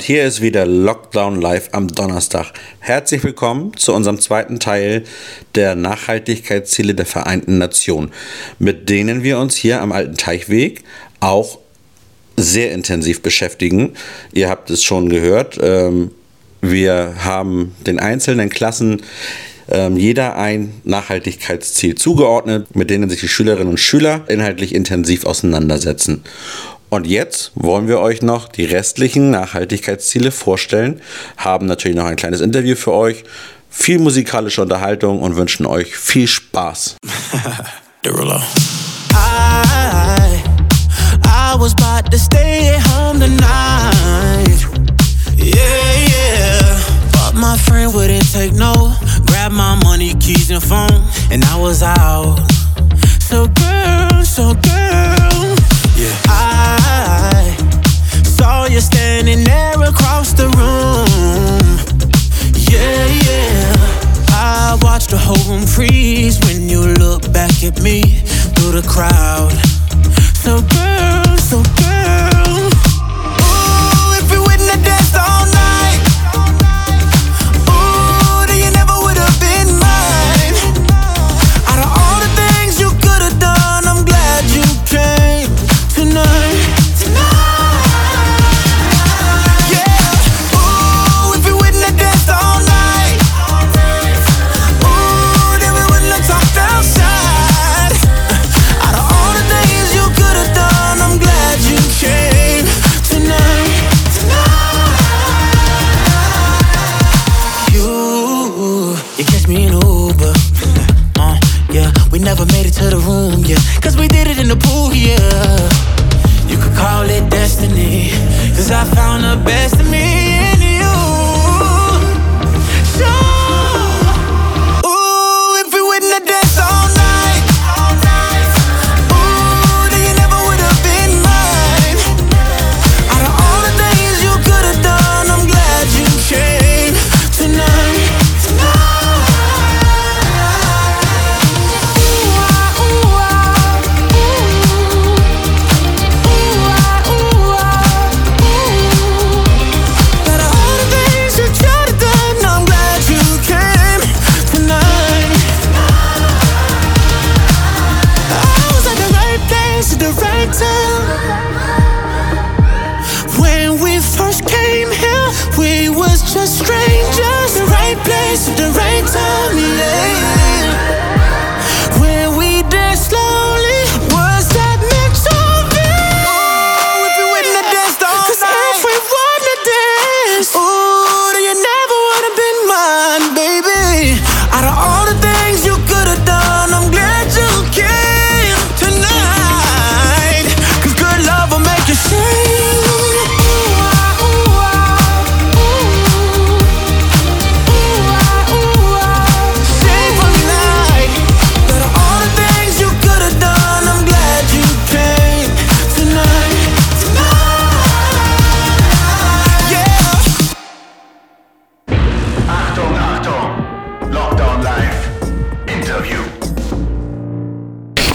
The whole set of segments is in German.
Und hier ist wieder Lockdown Live am Donnerstag. Herzlich willkommen zu unserem zweiten Teil der Nachhaltigkeitsziele der Vereinten Nationen, mit denen wir uns hier am Alten Teichweg auch sehr intensiv beschäftigen. Ihr habt es schon gehört. Ähm, wir haben den einzelnen Klassen ähm, jeder ein Nachhaltigkeitsziel zugeordnet, mit denen sich die Schülerinnen und Schüler inhaltlich intensiv auseinandersetzen. Und jetzt wollen wir euch noch die restlichen Nachhaltigkeitsziele vorstellen, haben natürlich noch ein kleines Interview für euch, viel musikalische Unterhaltung und wünschen euch viel Spaß. Derulo. I, I was about to stay at home tonight. Yeah, yeah. But my friend wouldn't take no. Grab my money, keys, and phone, and I was out. So, girl, so, girl. Yeah. I saw you standing there across the room. Yeah, yeah. I watched the whole room freeze when you look back at me through the crowd. So girl, so girl.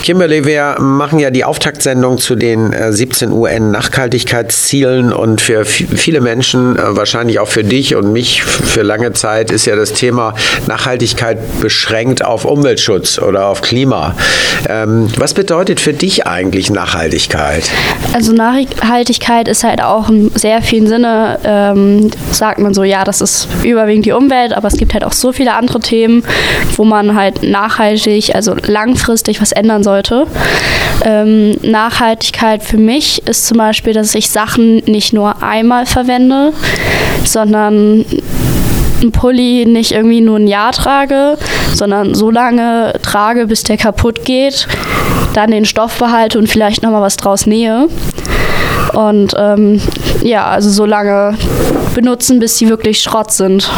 Kimberly, wir machen ja die Auftaktsendung zu den 17 äh, UN-Nachhaltigkeitszielen und für viele Menschen, äh, wahrscheinlich auch für dich und mich für lange Zeit, ist ja das Thema Nachhaltigkeit beschränkt auf Umweltschutz oder auf Klima. Ähm, was bedeutet für dich eigentlich Nachhaltigkeit? Also Nachhaltigkeit ist halt auch in sehr vielen Sinne, ähm, sagt man so, ja, das ist überwiegend die Umwelt, aber es gibt halt auch so viele andere Themen, wo man halt nachhaltig, also langfristig was ändern soll sollte. Ähm, Nachhaltigkeit für mich ist zum Beispiel, dass ich Sachen nicht nur einmal verwende, sondern einen Pulli nicht irgendwie nur ein Jahr trage, sondern so lange trage, bis der kaputt geht, dann den Stoff behalte und vielleicht nochmal was draus nähe. Und ähm, ja, also so lange benutzen, bis sie wirklich Schrott sind.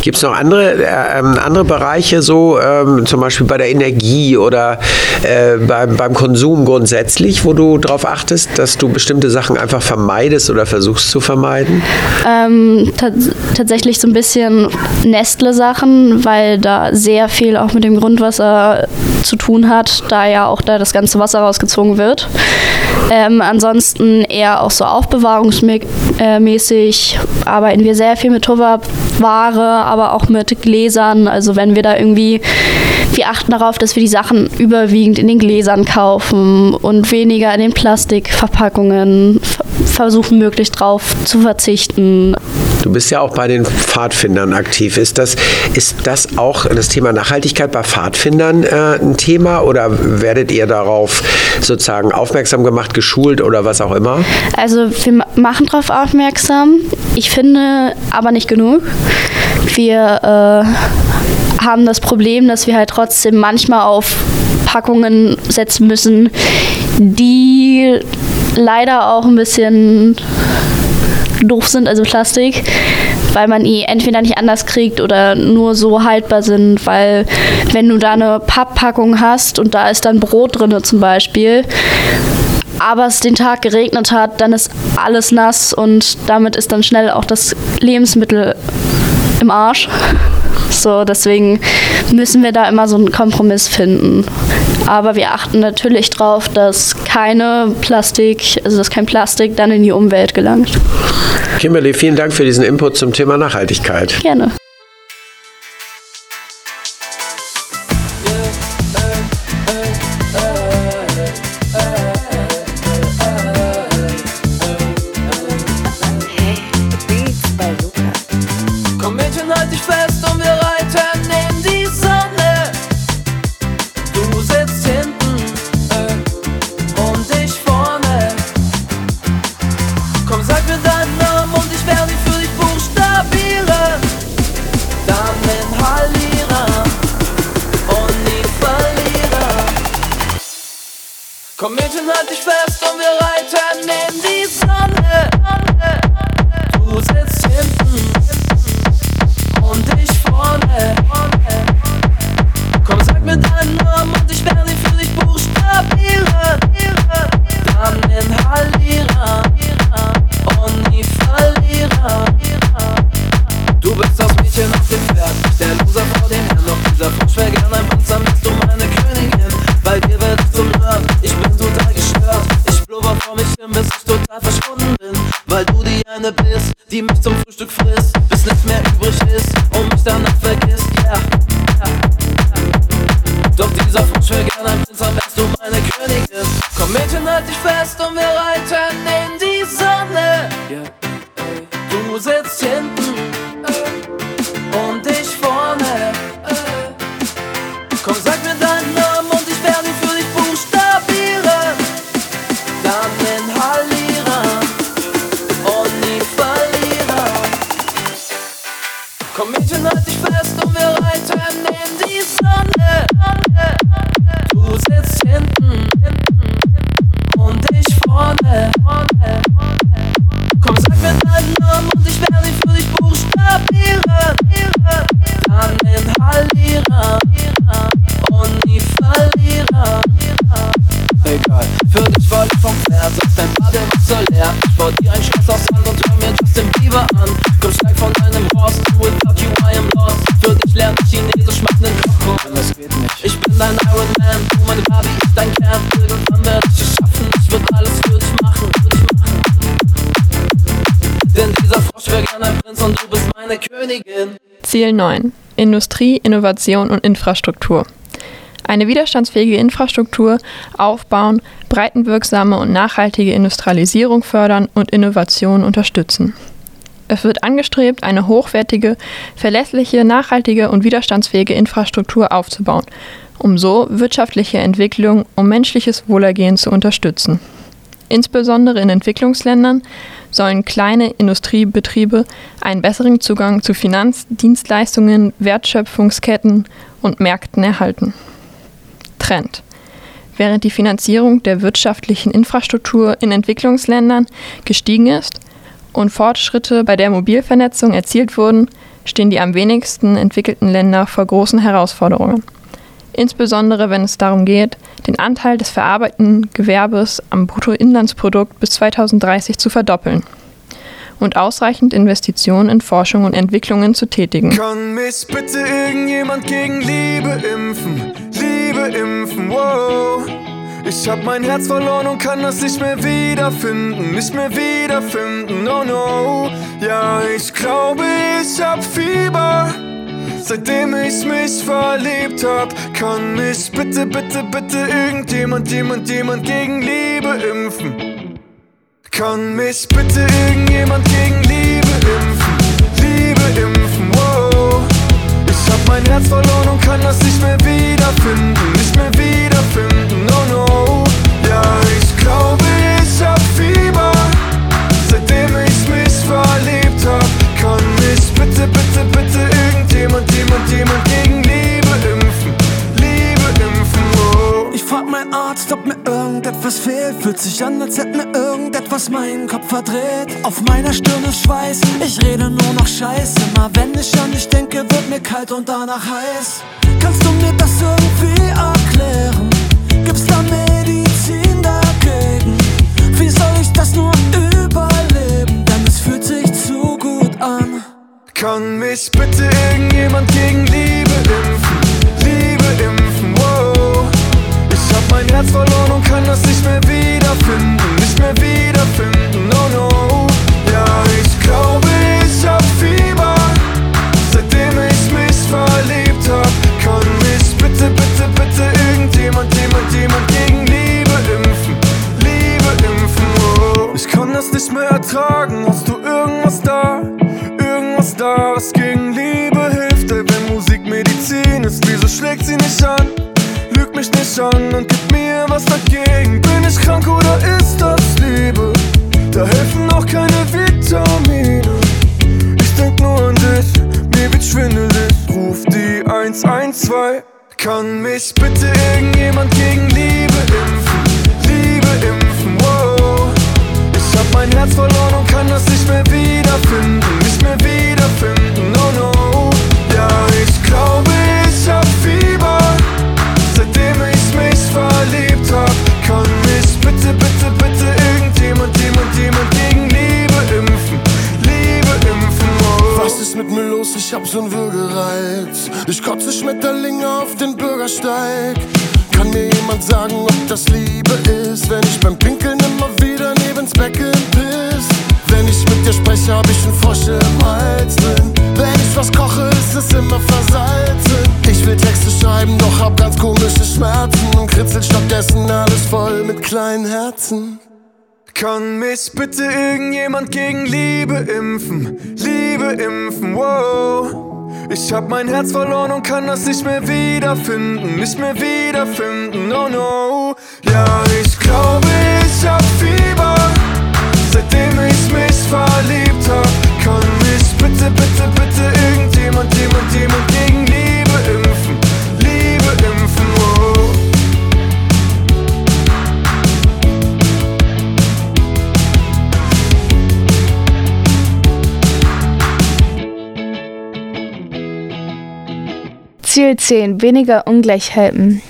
Gibt es noch andere, äh, ähm, andere Bereiche, so ähm, zum Beispiel bei der Energie oder äh, beim, beim Konsum grundsätzlich, wo du darauf achtest, dass du bestimmte Sachen einfach vermeidest oder versuchst zu vermeiden? Ähm, tatsächlich so ein bisschen Nestle-Sachen, weil da sehr viel auch mit dem Grundwasser zu tun hat, da ja auch da das ganze Wasser rausgezogen wird. Ähm, ansonsten eher auch so aufbewahrungsmäßig arbeiten wir sehr viel mit Tupperware, aber auch mit Gläsern. Also wenn wir da irgendwie, wir achten darauf, dass wir die Sachen überwiegend in den Gläsern kaufen und weniger in den Plastikverpackungen, versuchen möglichst drauf zu verzichten. Du bist ja auch bei den Pfadfindern aktiv. Ist das, ist das auch das Thema Nachhaltigkeit bei Pfadfindern äh, ein Thema oder werdet ihr darauf sozusagen aufmerksam gemacht, geschult oder was auch immer? Also wir machen darauf aufmerksam. Ich finde aber nicht genug. Wir äh, haben das Problem, dass wir halt trotzdem manchmal auf Packungen setzen müssen, die leider auch ein bisschen doof sind, also Plastik, weil man die entweder nicht anders kriegt oder nur so haltbar sind, weil wenn du da eine Papppackung hast und da ist dann Brot drin zum Beispiel, aber es den Tag geregnet hat, dann ist alles nass und damit ist dann schnell auch das Lebensmittel im Arsch. So, deswegen müssen wir da immer so einen Kompromiss finden. Aber wir achten natürlich darauf, dass keine Plastik, also dass kein Plastik dann in die Umwelt gelangt. Kimberly, vielen Dank für diesen Input zum Thema Nachhaltigkeit. Gerne. Du sitzt hinten und ich vorne. Ziel 9. Industrie, Innovation und Infrastruktur. Eine widerstandsfähige Infrastruktur aufbauen, breitenwirksame und nachhaltige Industrialisierung fördern und Innovation unterstützen. Es wird angestrebt, eine hochwertige, verlässliche, nachhaltige und widerstandsfähige Infrastruktur aufzubauen, um so wirtschaftliche Entwicklung und menschliches Wohlergehen zu unterstützen. Insbesondere in Entwicklungsländern sollen kleine Industriebetriebe einen besseren Zugang zu Finanzdienstleistungen, Wertschöpfungsketten und Märkten erhalten. Trend. Während die Finanzierung der wirtschaftlichen Infrastruktur in Entwicklungsländern gestiegen ist und Fortschritte bei der Mobilvernetzung erzielt wurden, stehen die am wenigsten entwickelten Länder vor großen Herausforderungen. Insbesondere wenn es darum geht, den Anteil des verarbeitenden Gewerbes am Bruttoinlandsprodukt bis 2030 zu verdoppeln und ausreichend Investitionen in Forschung und Entwicklungen zu tätigen. Kann mich bitte irgendjemand gegen Liebe impfen? Liebe impfen, wow. Ich hab mein Herz verloren und kann das nicht mehr wiederfinden, nicht mehr wiederfinden, oh no. Ja, ich glaube, ich hab Fieber. Seitdem ich mich verliebt hab, kann mich bitte, bitte, bitte irgendjemand, jemand, jemand gegen Liebe impfen. Kann mich bitte irgendjemand gegen Liebe impfen? Liebe impfen, wow. Ich hab mein Herz verloren und kann das nicht mehr wiederfinden, nicht mehr wiederfinden, Fühlt sich an, als hätte mir irgendetwas meinen Kopf verdreht. Auf meiner Stirn ist Schweiß, ich rede nur noch Scheiße. Immer wenn ich an dich denke, wird mir kalt und danach heiß. Kannst du mir das irgendwie erklären? Gibt's da Medizin dagegen? Wie soll ich das nur überleben? Denn es fühlt sich zu gut an. Kann mich bitte irgendjemand gegen Liebe impfen? Mein Herz verloren und kann das nicht mehr wiederfinden, nicht mehr wiederfinden, oh no. Ja, ich glaube, ich hab Fieber. Seitdem ich mich verliebt hab, kann mich bitte, bitte, bitte irgendjemand, jemand, jemand gegen Liebe impfen. Liebe impfen, oh. Ich kann das nicht mehr ertragen, hast du irgendwas da? Irgendwas da, was gegen Liebe hilft, ey, wenn Musik Medizin ist, wieso schlägt sie nicht an? Mich nicht an und gib mir was dagegen. Bin ich krank oder ist das Liebe? Da helfen auch keine Vitamine. Ich denk nur an dich, mir wird schwindelig. Ruf die 112. Kann mich bitte irgendjemand gegen Liebe impfen? Kann mich bitte irgendjemand gegen Liebe impfen? Liebe impfen, wow. Ich hab mein Herz verloren und kann das nicht mehr wiederfinden, nicht mehr wiederfinden, oh no. Ja, ich glaube, ich hab Fieber. Seitdem ich mich verliebt hab, kann mich bitte, bitte, bitte irgendjemand, jemand, jemand gegen Ziel 10. Weniger Ungleichheiten.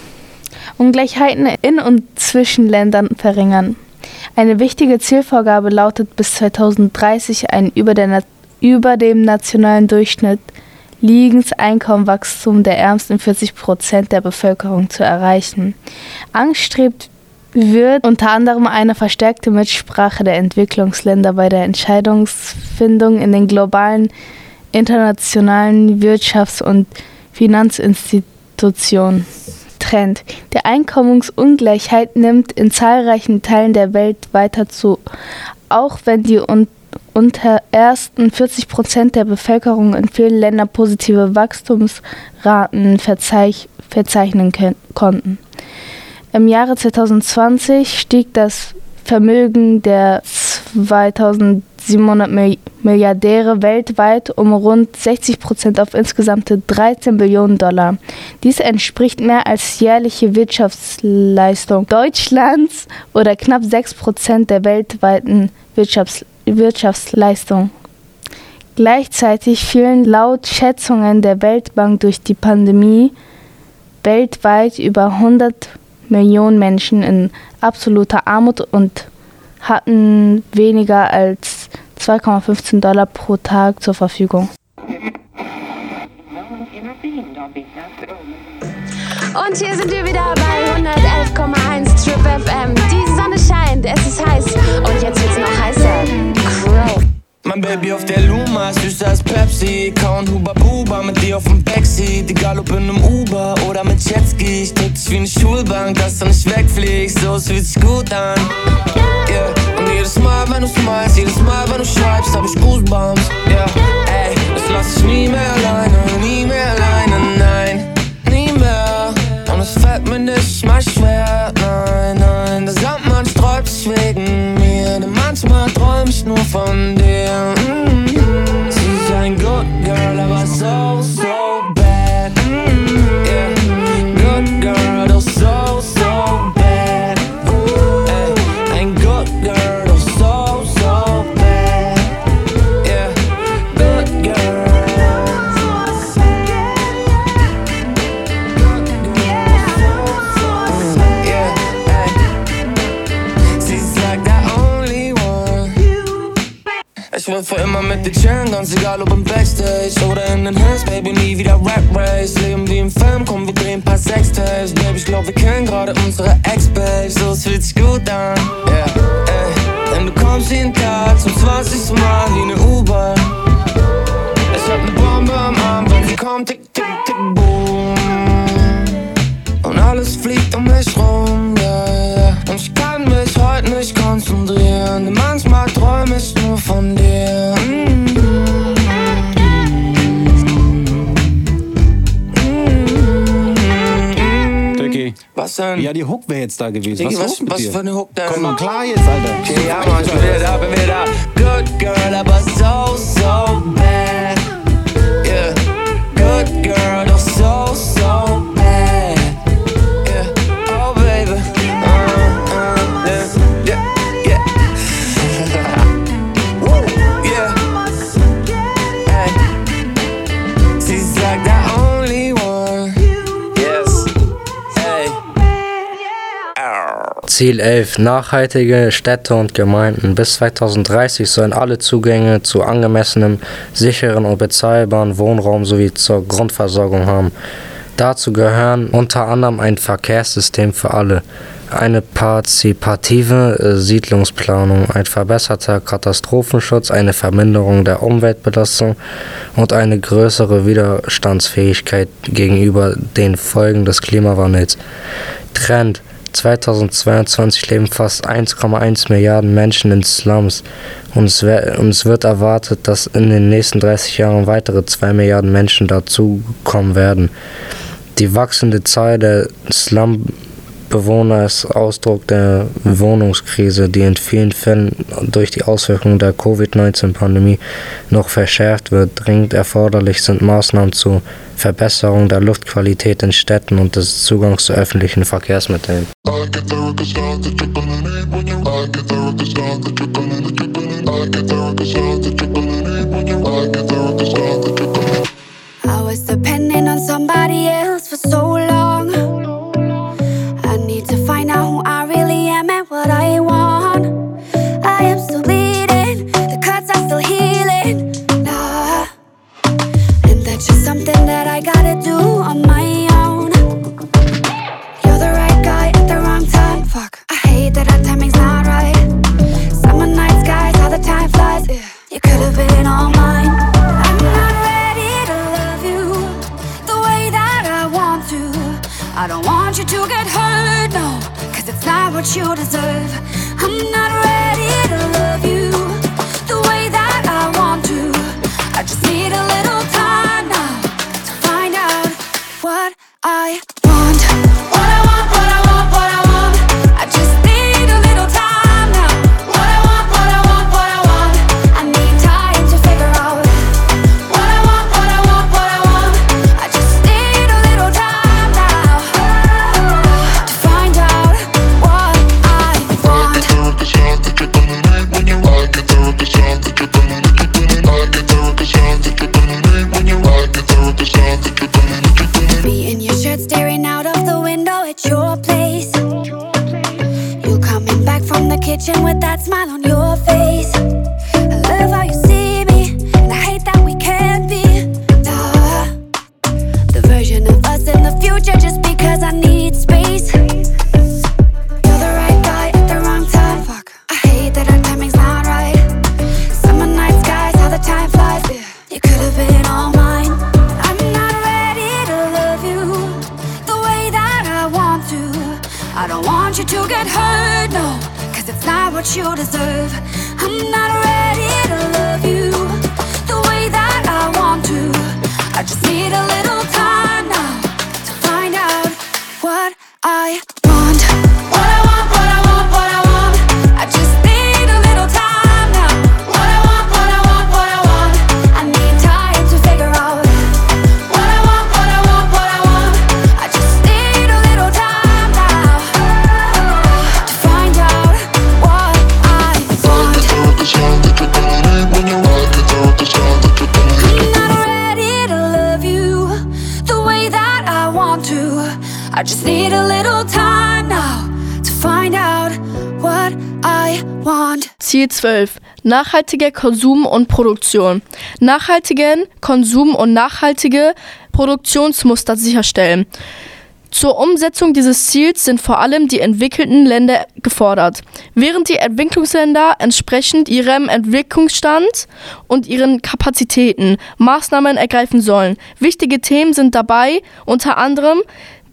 Ungleichheiten in und zwischen Ländern verringern. Eine wichtige Zielvorgabe lautet bis 2030 ein über, der über dem nationalen Durchschnitt liegendes Einkommenwachstum der ärmsten 40 Prozent der Bevölkerung zu erreichen. Angestrebt wird unter anderem eine verstärkte Mitsprache der Entwicklungsländer bei der Entscheidungsfindung in den globalen internationalen Wirtschafts- und Finanzinstitutionen. Trend. Die Einkommensungleichheit nimmt in zahlreichen Teilen der Welt weiter zu, auch wenn die un unter ersten 40 Prozent der Bevölkerung in vielen Ländern positive Wachstumsraten verzeich verzeichnen konnten. Im Jahre 2020 stieg das Vermögen der 2700 Milliardäre weltweit um rund 60 Prozent auf insgesamt 13 Billionen Dollar. Dies entspricht mehr als jährliche Wirtschaftsleistung Deutschlands oder knapp 6 Prozent der weltweiten Wirtschafts Wirtschaftsleistung. Gleichzeitig fielen laut Schätzungen der Weltbank durch die Pandemie weltweit über 100 Millionen Menschen in absoluter Armut und hatten weniger als 2,15 Dollar pro Tag zur Verfügung. Und hier sind wir wieder bei 111,1 Trip FM. Die Sonne scheint, es ist heiß und jetzt wird's noch heißer. Crow. Mein Baby auf der Luma, süßer als Pepsi. Kauen Huba Buba mit dir auf dem Backseat. Egal ob in einem Uber oder mit Jetski. Ich drück dich wie eine Schulbank, dass du nicht wegfliegst. So, es fühlt sich gut an. Yeah. Und jedes Mal, wenn du smilest, jedes Mal, wenn du schreibst, hab ich Goosebumps. Yeah. Ey, das lass ich nie mehr alleine, nie mehr alleine, nein, nie mehr. Und es fällt mir nicht mal schwer, nein, nein. Der Sandmann sträubt sich wegen mir, denn manchmal träum ich nur von dir. Ganz egal ob im Backstage oder in den Hills, Baby, nie wieder Rap Race. Leben wie im Film, komm, wir drehen ein paar Sextapes. Baby, ich glaub, wir kennen gerade unsere Ex-Babes, so es fühlt sich gut an. Yeah, ey. Denn du kommst jeden Tag zum 20. Mal wie eine Denn? Ja, die Hook wäre jetzt da gewesen. Was, was- was für eine Hook denn? Komm mal klar jetzt, Alter. Okay, ja, Mann, ich bin wieder da, bin wieder da. Good girl, aber so, so bad. Ziel 11. Nachhaltige Städte und Gemeinden. Bis 2030 sollen alle Zugänge zu angemessenem, sicheren und bezahlbaren Wohnraum sowie zur Grundversorgung haben. Dazu gehören unter anderem ein Verkehrssystem für alle, eine partizipative äh, Siedlungsplanung, ein verbesserter Katastrophenschutz, eine Verminderung der Umweltbelastung und eine größere Widerstandsfähigkeit gegenüber den Folgen des Klimawandels. Trend 2022 leben fast 1,1 Milliarden Menschen in Slums und es, und es wird erwartet, dass in den nächsten 30 Jahren weitere 2 Milliarden Menschen dazukommen werden. Die wachsende Zahl der Slumbewohner ist Ausdruck der Wohnungskrise, die in vielen Fällen durch die Auswirkungen der Covid-19-Pandemie noch verschärft wird. Dringend erforderlich sind Maßnahmen zur Verbesserung der Luftqualität in Städten und des Zugangs zu öffentlichen Verkehrsmitteln. I was depending on somebody else You could have been all mine. I'm not ready to love you the way that I want to. I don't want you to get hurt, no, cause it's not what you deserve. I'm not ready to love you the way that I want to. I just need a little time now to find out what I Nachhaltiger Konsum und Produktion. Nachhaltigen Konsum und nachhaltige Produktionsmuster sicherstellen. Zur Umsetzung dieses Ziels sind vor allem die entwickelten Länder gefordert. Während die Entwicklungsländer entsprechend ihrem Entwicklungsstand und ihren Kapazitäten Maßnahmen ergreifen sollen. Wichtige Themen sind dabei unter anderem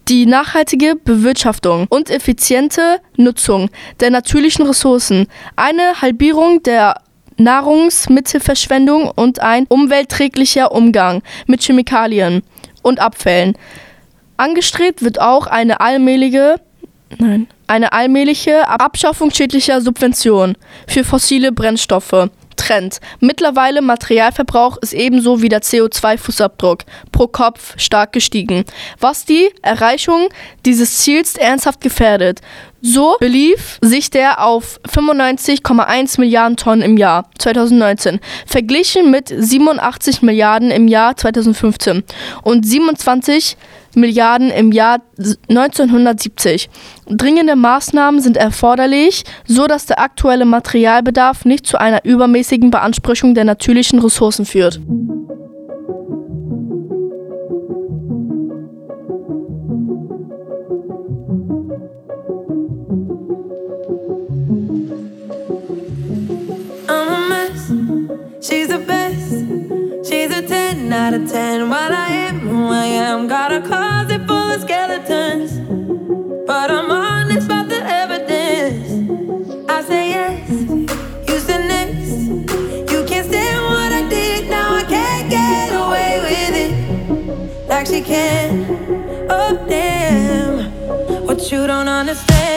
die nachhaltige Bewirtschaftung und effiziente Nutzung der natürlichen Ressourcen, eine Halbierung der Nahrungsmittelverschwendung und ein umweltträglicher Umgang mit Chemikalien und Abfällen. Angestrebt wird auch eine allmähliche, nein, eine allmähliche Abschaffung schädlicher Subventionen für fossile Brennstoffe. Trend. Mittlerweile Materialverbrauch ist ebenso wie der CO2-Fußabdruck pro Kopf stark gestiegen, was die Erreichung dieses Ziels ernsthaft gefährdet. So belief sich der auf 95,1 Milliarden Tonnen im Jahr 2019, verglichen mit 87 Milliarden im Jahr 2015 und 27 Milliarden im Jahr 1970. Dringende Maßnahmen sind erforderlich, so dass der aktuelle Materialbedarf nicht zu einer übermäßigen Beanspruchung der natürlichen Ressourcen führt. She's the best. She's a 10 out of 10. While I am who I am, got a closet full of skeletons. But I'm honest about the evidence. I say yes. You said next. You can't stand what I did. Now I can't get away with it. Like she can. Oh, damn. What you don't understand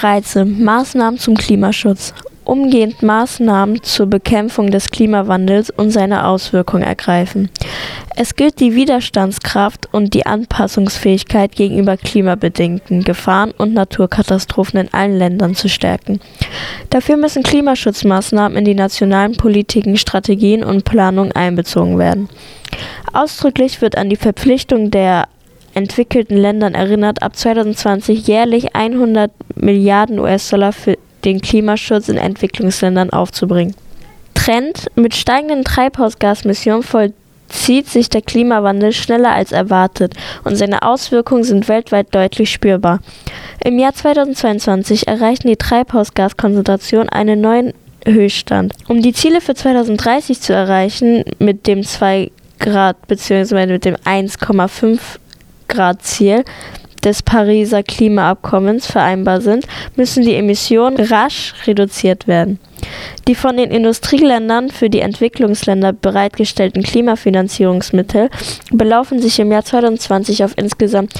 13. Maßnahmen zum Klimaschutz. Umgehend Maßnahmen zur Bekämpfung des Klimawandels und seiner Auswirkungen ergreifen. Es gilt die Widerstandskraft und die Anpassungsfähigkeit gegenüber klimabedingten Gefahren und Naturkatastrophen in allen Ländern zu stärken. Dafür müssen Klimaschutzmaßnahmen in die nationalen Politiken, Strategien und Planungen einbezogen werden. Ausdrücklich wird an die Verpflichtung der entwickelten Ländern erinnert, ab 2020 jährlich 100 Milliarden US-Dollar für den Klimaschutz in Entwicklungsländern aufzubringen. Trend mit steigenden Treibhausgasmissionen vollzieht sich der Klimawandel schneller als erwartet und seine Auswirkungen sind weltweit deutlich spürbar. Im Jahr 2022 erreichten die Treibhausgaskonzentrationen einen neuen Höchststand. Um die Ziele für 2030 zu erreichen, mit dem 2 Grad bzw. mit dem 1,5 Grad Ziel des Pariser Klimaabkommens vereinbar sind, müssen die Emissionen rasch reduziert werden. Die von den Industrieländern für die Entwicklungsländer bereitgestellten Klimafinanzierungsmittel belaufen sich im Jahr 2020 auf insgesamt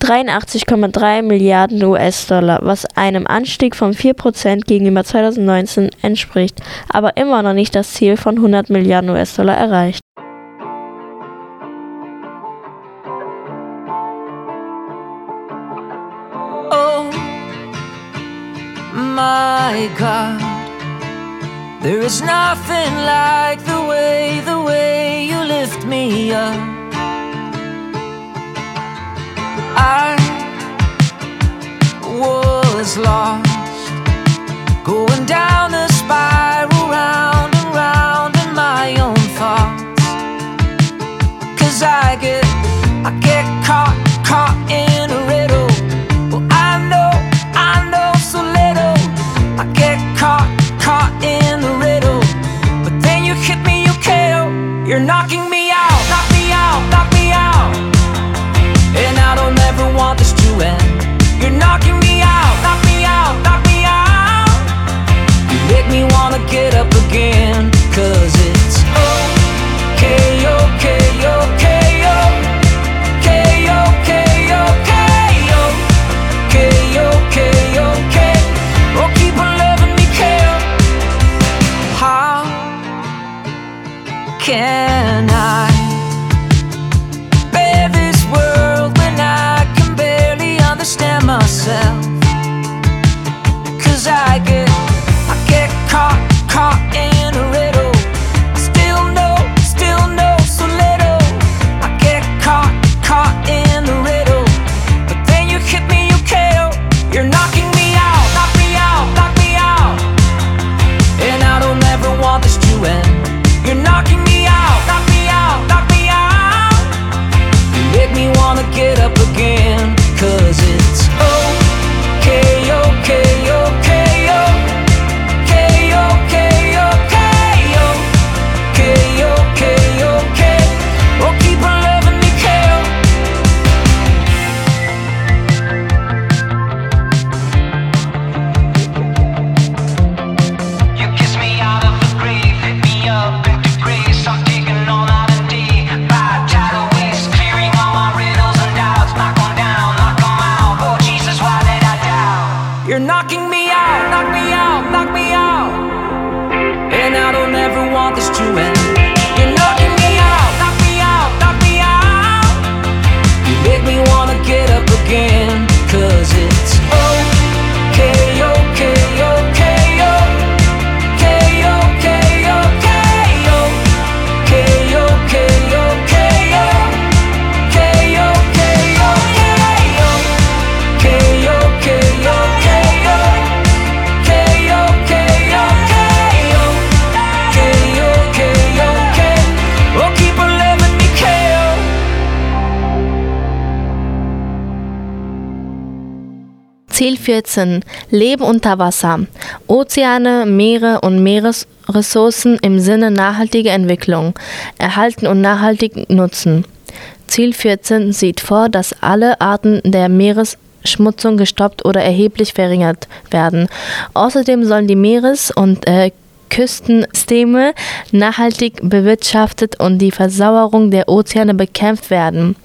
83,3 Milliarden US-Dollar, was einem Anstieg von 4% gegenüber 2019 entspricht, aber immer noch nicht das Ziel von 100 Milliarden US-Dollar erreicht. My God, there is nothing like the way, the way you lift me up. I was lost, going down the spiral, round and round in my own thoughts. Cause I get, I get caught, caught in You're knocking me out, knock me out, knock me out. And I don't ever want this to end. You're knocking me out, knock me out, knock me out. You make me wanna get up again. Cause it's 2014 Leben unter Wasser. Ozeane, Meere und Meeresressourcen im Sinne nachhaltiger Entwicklung erhalten und nachhaltig nutzen. Ziel 14 sieht vor, dass alle Arten der Meeresschmutzung gestoppt oder erheblich verringert werden. Außerdem sollen die Meeres- und äh, Küstensysteme nachhaltig bewirtschaftet und die Versauerung der Ozeane bekämpft werden.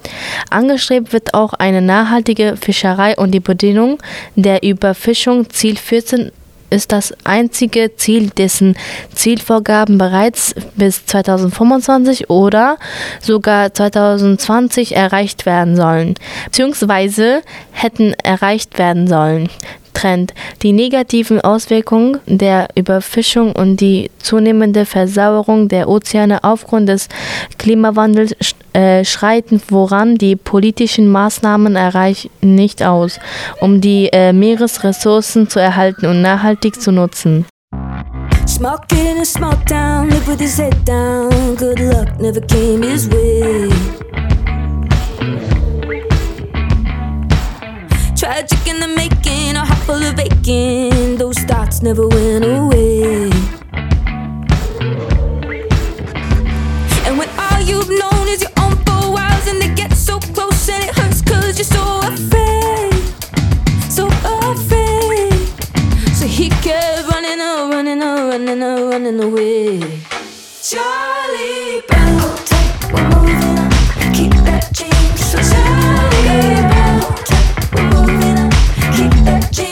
Angestrebt wird auch eine nachhaltige Fischerei und die Bedienung der Überfischung. Ziel 14 ist das einzige Ziel, dessen Zielvorgaben bereits bis 2025 oder sogar 2020 erreicht werden sollen, beziehungsweise hätten erreicht werden sollen. Trend. Die negativen Auswirkungen der Überfischung und die zunehmende Versauerung der Ozeane aufgrund des Klimawandels äh, schreiten voran. Die politischen Maßnahmen erreichen nicht aus, um die äh, Meeresressourcen zu erhalten und nachhaltig zu nutzen. Smoking in a small town, live with his head down. Good luck never came his way. Tragic in the making, a full of aching. Those thoughts never went away. And when all you've known is your own four walls, and they get so close and it hurts cause you're so afraid. So afraid. So he kept running, oh, running, oh, running, oh, running away. Charlie Brown, we're moving on. Keep that change. So Charlie Brown, we're moving on. Keep that change. Charlie Brown, we're moving on. Keep that change. So Charlie Brown, we're moving on. Keep that change.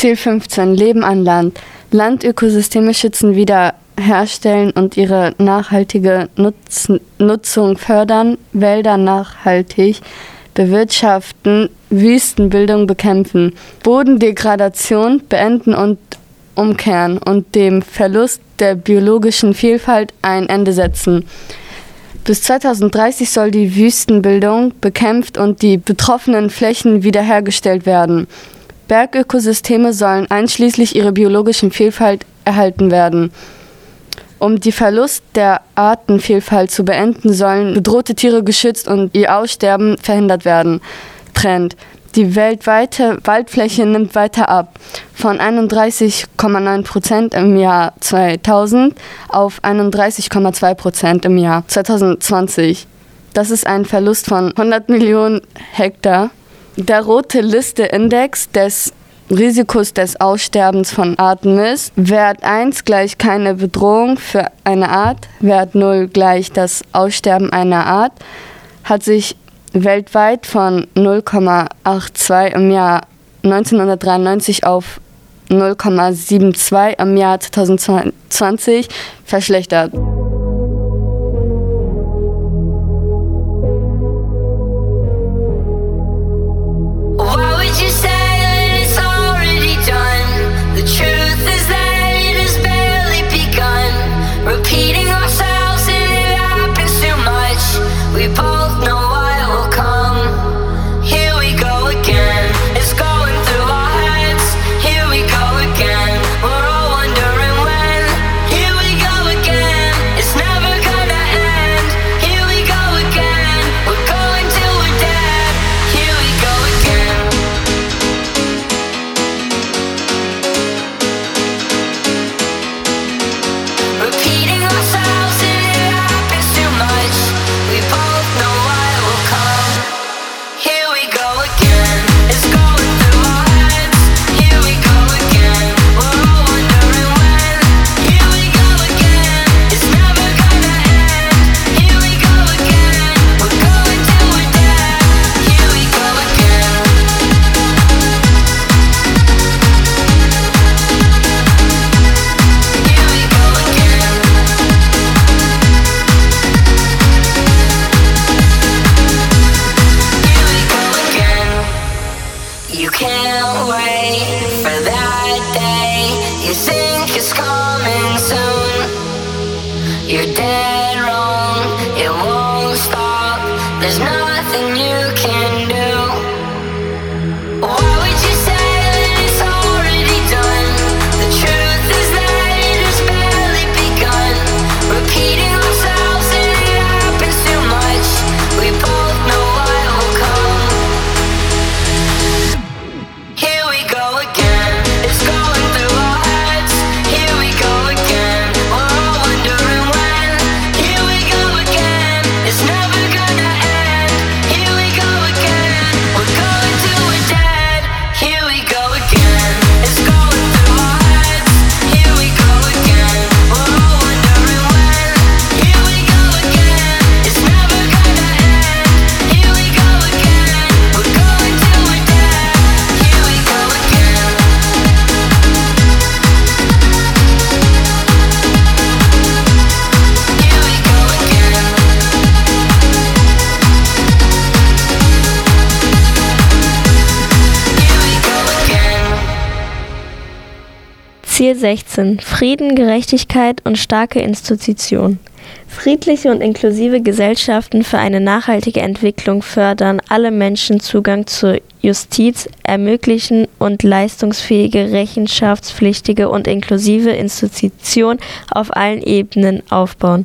Ziel 15. Leben an Land. Landökosysteme schützen, wiederherstellen und ihre nachhaltige Nutzen, Nutzung fördern, Wälder nachhaltig bewirtschaften, Wüstenbildung bekämpfen, Bodendegradation beenden und umkehren und dem Verlust der biologischen Vielfalt ein Ende setzen. Bis 2030 soll die Wüstenbildung bekämpft und die betroffenen Flächen wiederhergestellt werden. Bergökosysteme sollen einschließlich ihrer biologischen Vielfalt erhalten werden. Um die Verlust der Artenvielfalt zu beenden, sollen bedrohte Tiere geschützt und ihr Aussterben verhindert werden. Trend. Die weltweite Waldfläche nimmt weiter ab. Von 31,9 Prozent im Jahr 2000 auf 31,2 Prozent im Jahr 2020. Das ist ein Verlust von 100 Millionen Hektar. Der rote Liste-Index des Risikos des Aussterbens von Arten ist Wert 1 gleich keine Bedrohung für eine Art, Wert 0 gleich das Aussterben einer Art, hat sich weltweit von 0,82 im Jahr 1993 auf 0,72 im Jahr 2020 verschlechtert. There's no 16. Frieden, Gerechtigkeit und starke Institutionen. Friedliche und inklusive Gesellschaften für eine nachhaltige Entwicklung fördern, alle Menschen Zugang zur Justiz ermöglichen und leistungsfähige, rechenschaftspflichtige und inklusive Institutionen auf allen Ebenen aufbauen.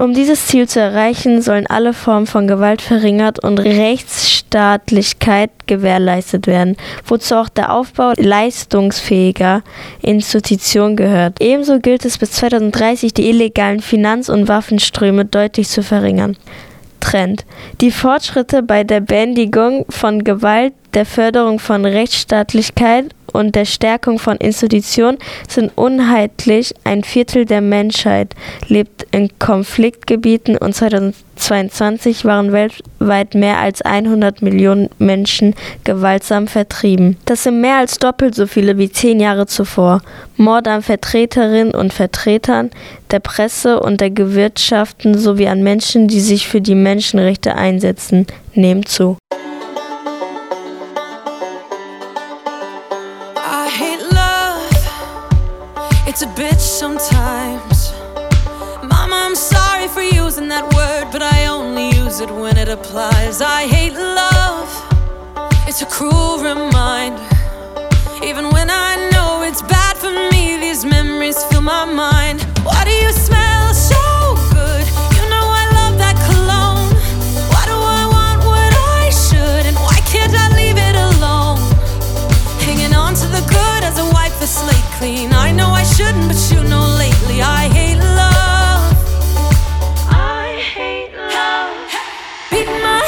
Um dieses Ziel zu erreichen, sollen alle Formen von Gewalt verringert und Rechtsstaatlichkeit gewährleistet werden, wozu auch der Aufbau leistungsfähiger Institutionen gehört. Ebenso gilt es bis 2030, die illegalen Finanz- und Waffenströme deutlich zu verringern. Trend. Die Fortschritte bei der Bändigung von Gewalt, der Förderung von Rechtsstaatlichkeit und der Stärkung von Institutionen sind unheimlich. Ein Viertel der Menschheit lebt in Konfliktgebieten und 2022 waren weltweit mehr als 100 Millionen Menschen gewaltsam vertrieben. Das sind mehr als doppelt so viele wie zehn Jahre zuvor. Mord an Vertreterinnen und Vertretern der Presse und der Gewirtschaften sowie an Menschen, die sich für die Menschenrechte einsetzen, nehmen zu. It's a bitch sometimes. Mama, I'm sorry for using that word, but I only use it when it applies. I hate love, it's a cruel reminder. Even when I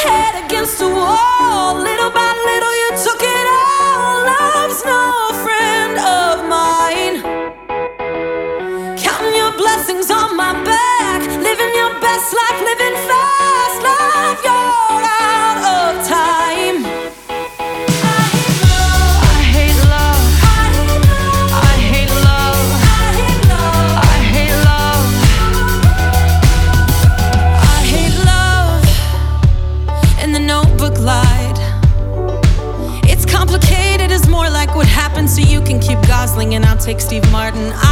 head against the wall, little by take Steve Martin. I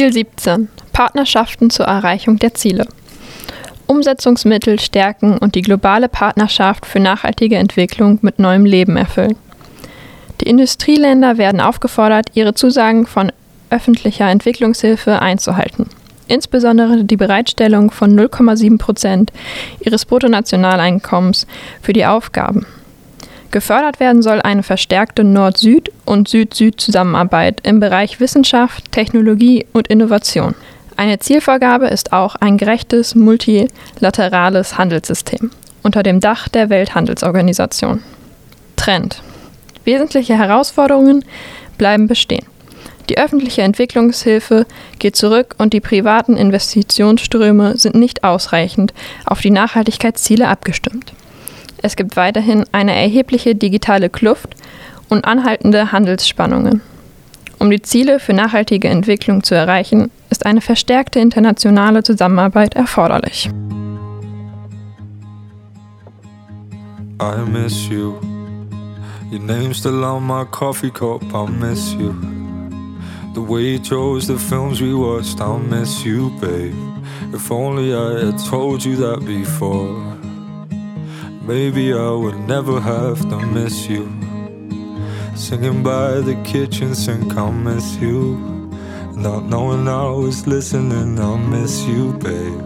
Ziel 17. Partnerschaften zur Erreichung der Ziele. Umsetzungsmittel stärken und die globale Partnerschaft für nachhaltige Entwicklung mit neuem Leben erfüllen. Die Industrieländer werden aufgefordert, ihre Zusagen von öffentlicher Entwicklungshilfe einzuhalten. Insbesondere die Bereitstellung von 0,7 Prozent ihres Bruttonationaleinkommens für die Aufgaben. Gefördert werden soll eine verstärkte Nord-Süd- und Süd-Süd-Zusammenarbeit im Bereich Wissenschaft, Technologie und Innovation. Eine Zielvorgabe ist auch ein gerechtes multilaterales Handelssystem unter dem Dach der Welthandelsorganisation. Trend. Wesentliche Herausforderungen bleiben bestehen. Die öffentliche Entwicklungshilfe geht zurück und die privaten Investitionsströme sind nicht ausreichend auf die Nachhaltigkeitsziele abgestimmt. Es gibt weiterhin eine erhebliche digitale Kluft und anhaltende Handelsspannungen. Um die Ziele für nachhaltige Entwicklung zu erreichen, ist eine verstärkte internationale Zusammenarbeit erforderlich. I miss you. Your name's still on my coffee cup. I miss you. The way you chose the films we watched. I miss you, babe. If only I had told you that before. Maybe I would never have to miss you. Singing by the kitchen sink, I miss you. Not knowing I was listening, I'll miss you, babe.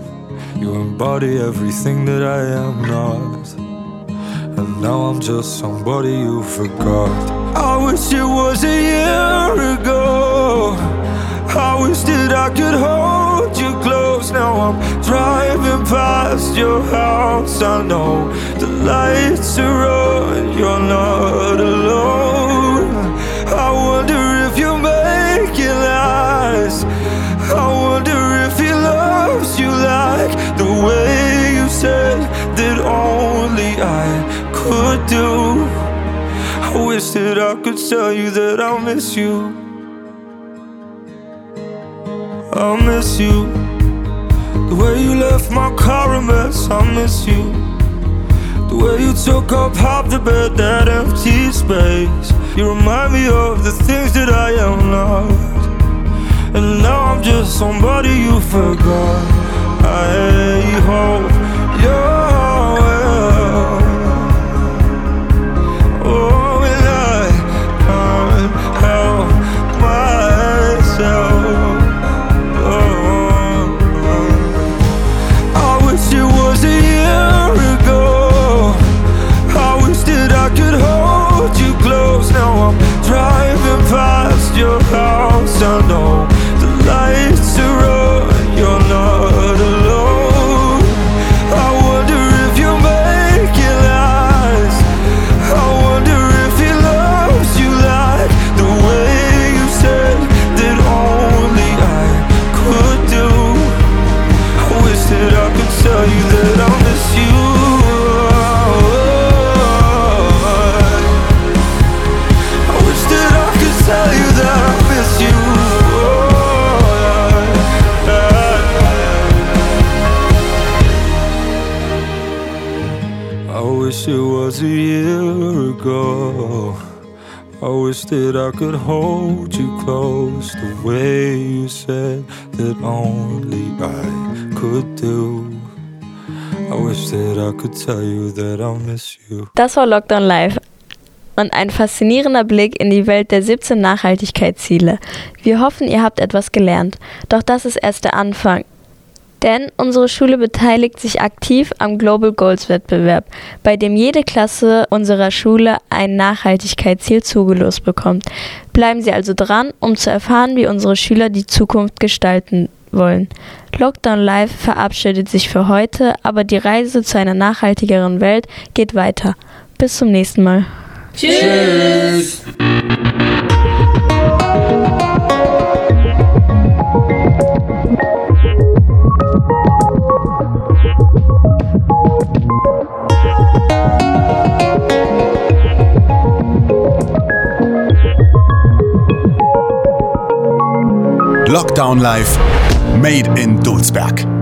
You embody everything that I am not. And now I'm just somebody you forgot. I wish it was a year ago. I wish that I could hold you close. Now I'm driving past your house. I know lights are on, you're not alone. I wonder if you make it last. I wonder if he loves you like the way you said that only I could do. I wish that I could tell you that I miss you. I miss you. The way you left my car a mess, I miss you. The way you took up half the bed, that empty space. You remind me of the things that I am not. And now I'm just somebody you forgot. I hope you're I don't know I could hold you close the way you said that only I could do. I wish that I could tell you that I miss you. Das war Lockdown Live und ein faszinierender Blick in die Welt der 17 Nachhaltigkeitsziele. Wir hoffen, ihr habt etwas gelernt. Doch das ist erst der Anfang. Denn unsere Schule beteiligt sich aktiv am Global Goals Wettbewerb, bei dem jede Klasse unserer Schule ein Nachhaltigkeitsziel zugelost bekommt. Bleiben Sie also dran, um zu erfahren, wie unsere Schüler die Zukunft gestalten wollen. Lockdown Live verabschiedet sich für heute, aber die Reise zu einer nachhaltigeren Welt geht weiter. Bis zum nächsten Mal. Tschüss. Lockdown Live, Made in Dulsberg.